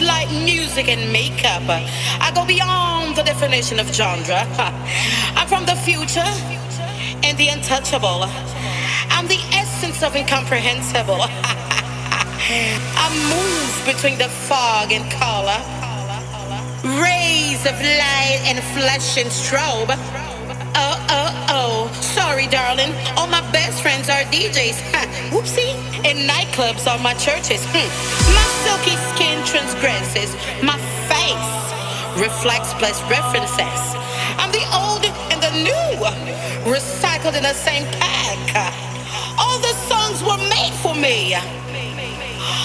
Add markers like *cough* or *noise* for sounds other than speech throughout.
Like music and makeup. I go beyond the definition of genre. *laughs* I'm from the future and the untouchable. I'm the essence of incomprehensible. *laughs* I move between the fog and color, rays of light and flesh and strobe. Sorry, darling. All my best friends are DJs. Whoopsie. In nightclubs are my churches. Hmm. My silky skin transgresses. My face reflects blessed references. I'm the old and the new, recycled in the same pack. All the songs were made for me.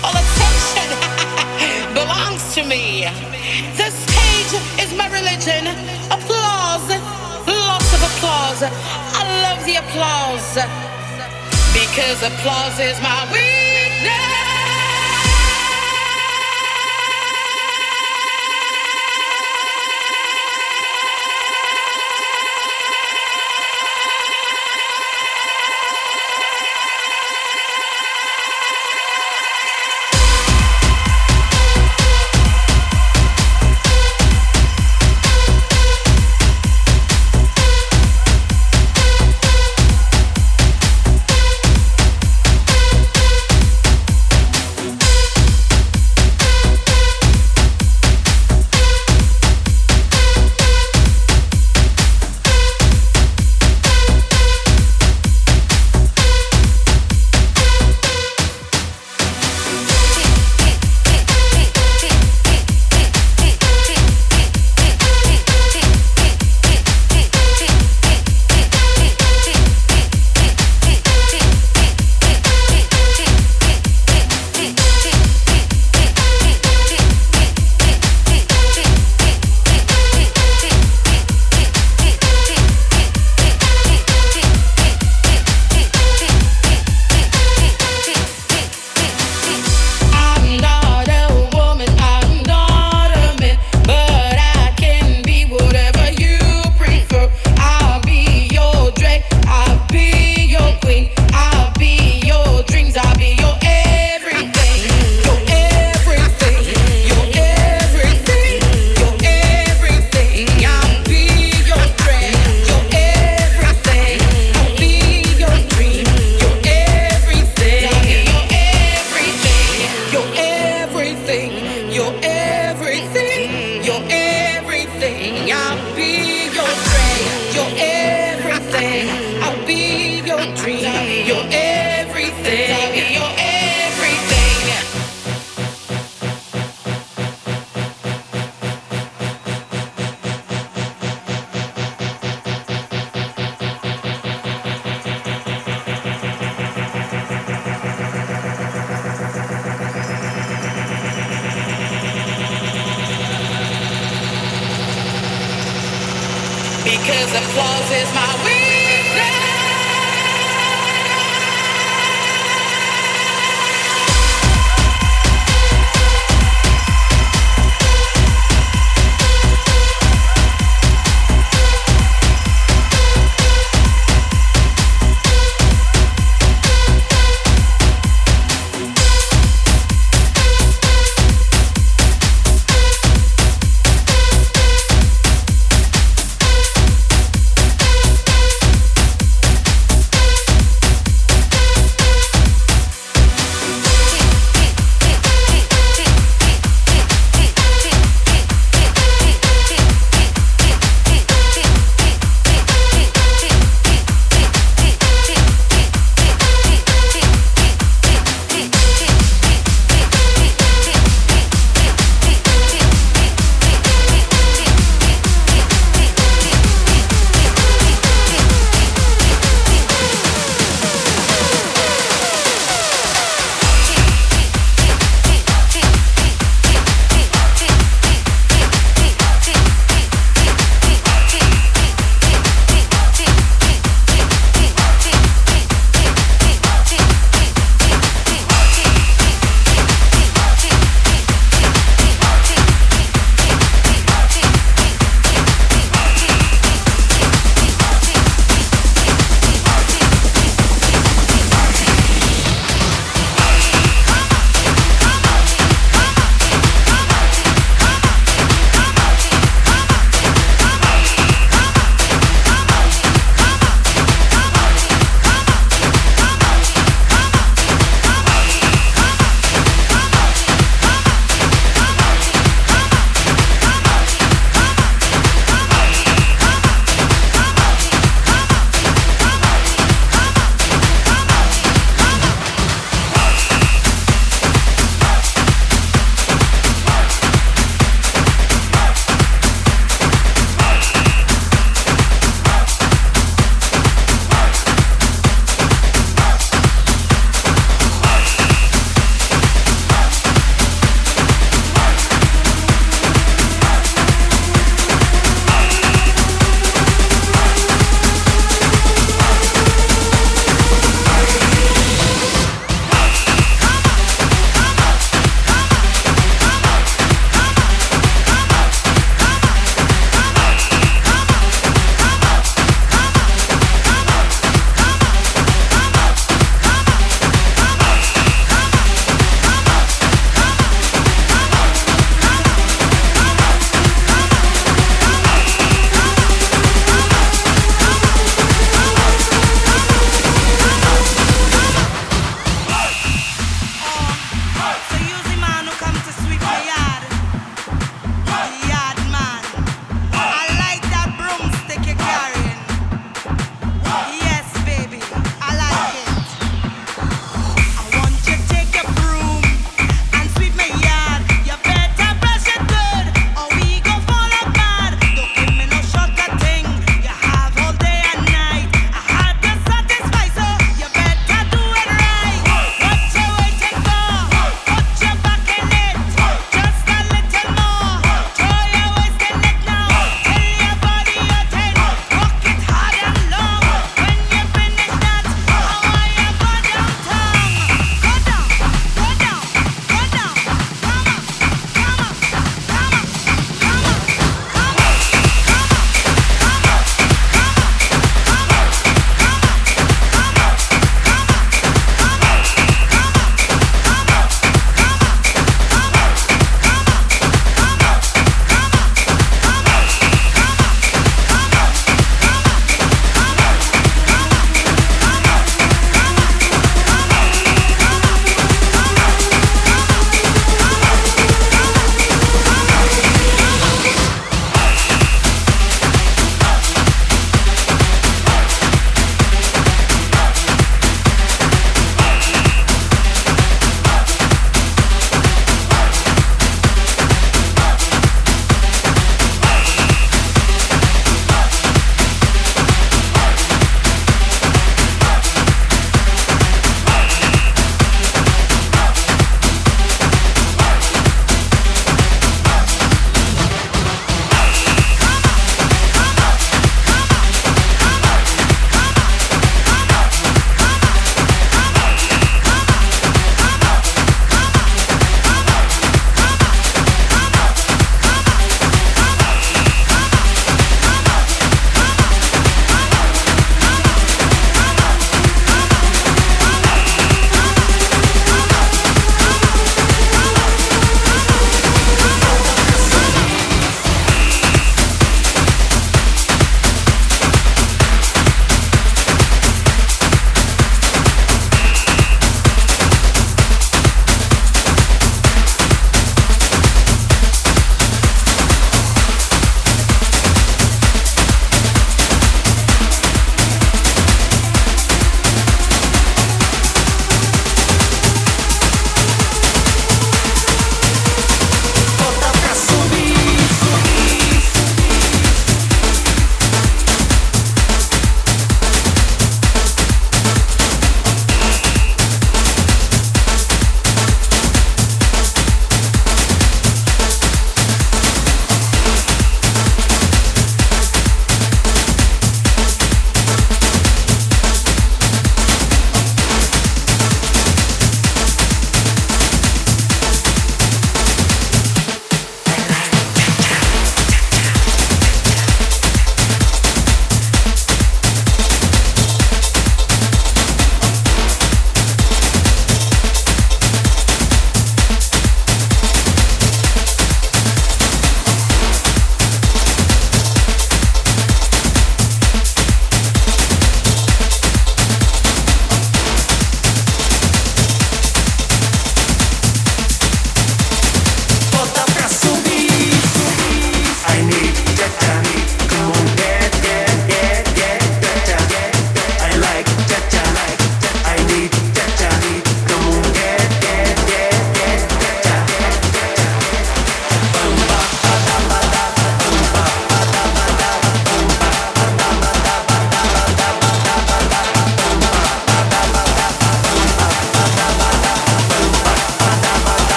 All attention *laughs* belongs to me. The stage is my religion. Applause, lots of applause. Applause because applause is my weakness.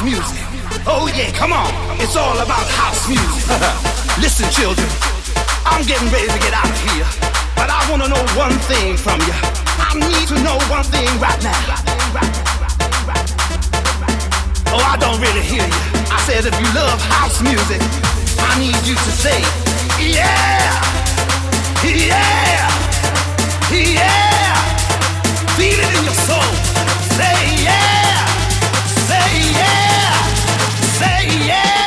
House music. Oh yeah, come on, it's all about house music. *laughs* Listen, children, I'm getting ready to get out of here, but I wanna know one thing from you. I need to know one thing right now. Oh, I don't really hear you. I said if you love house music, I need you to say, yeah. Yeah! Yeah! Feel it in your soul. Say yeah! Say yeah! Say yeah!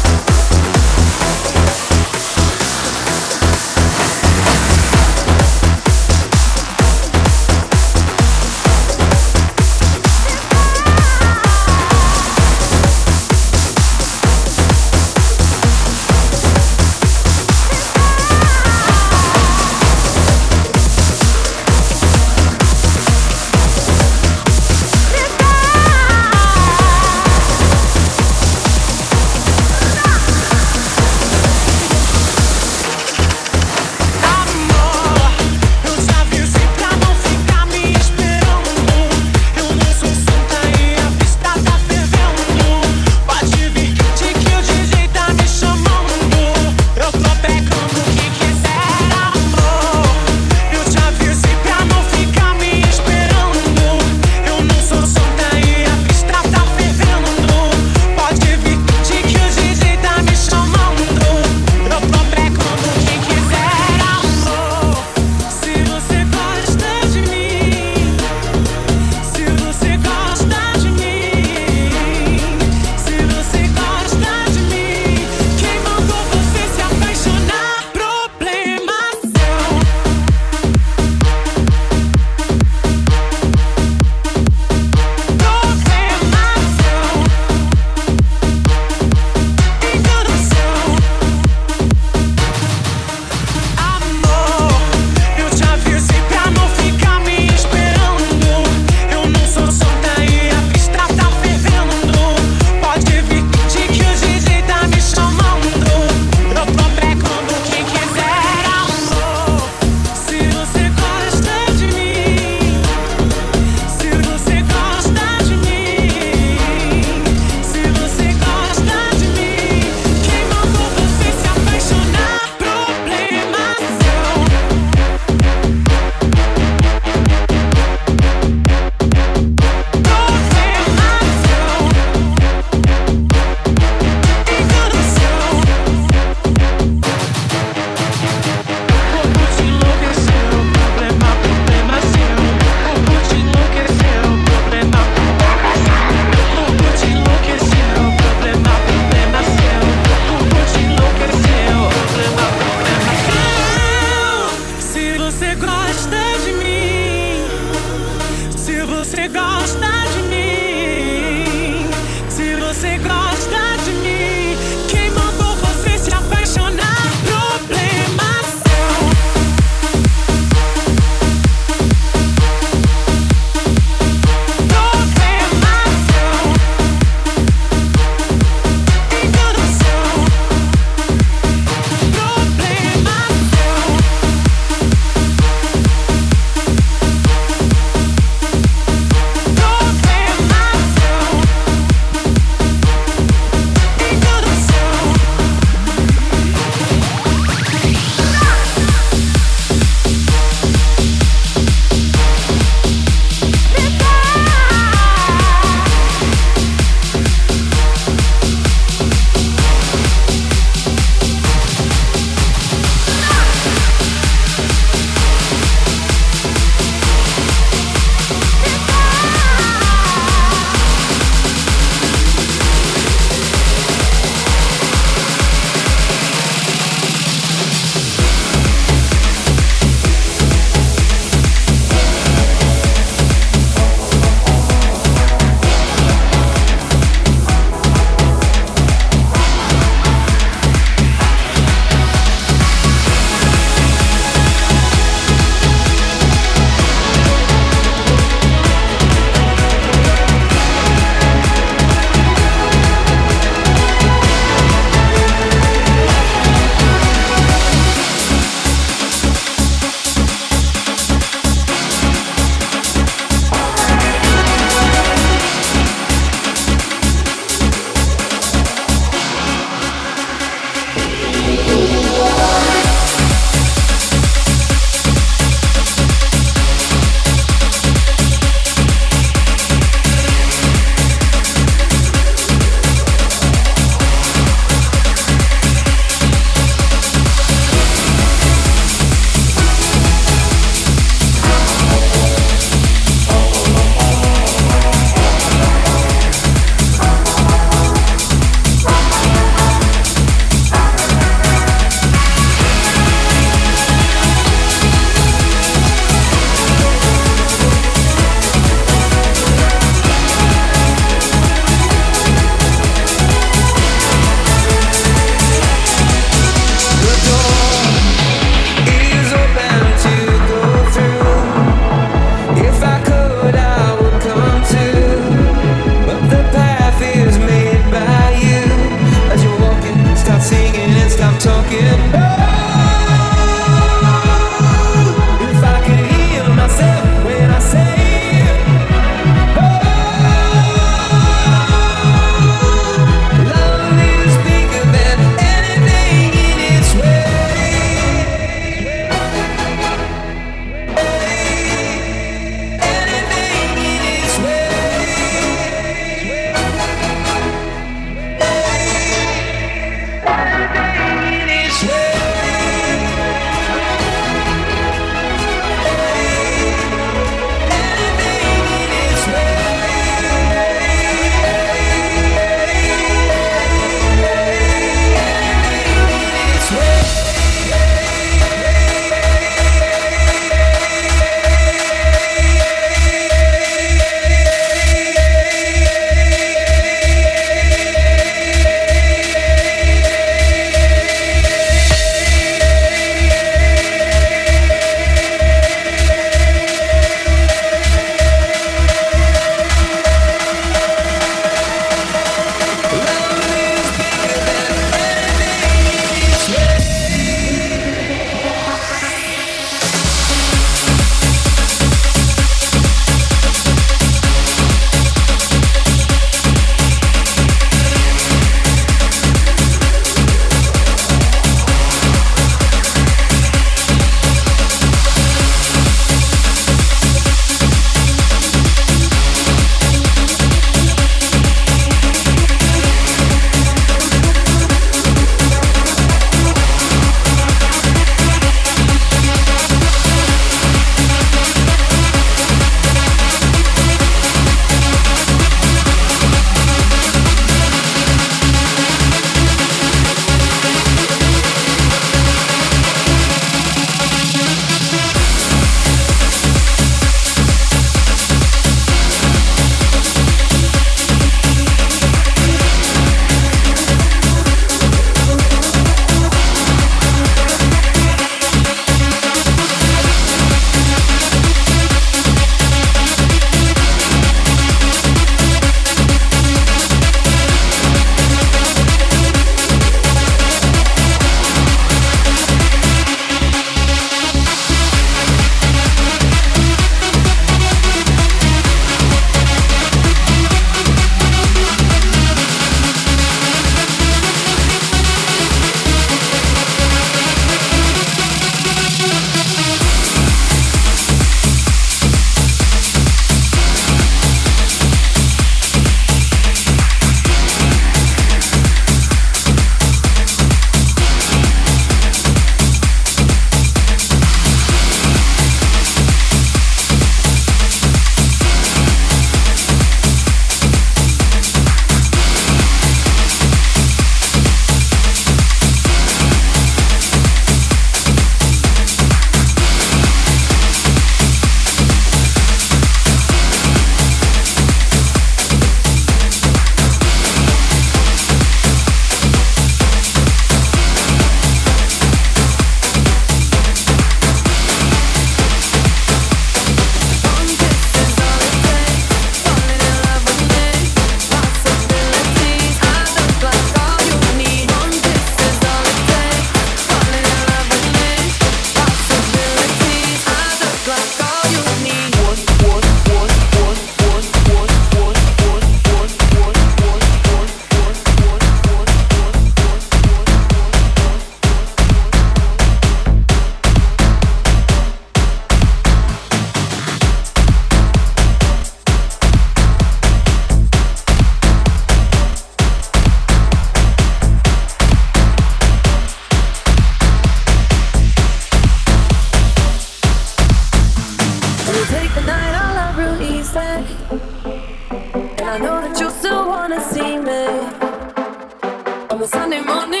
Sunday morning.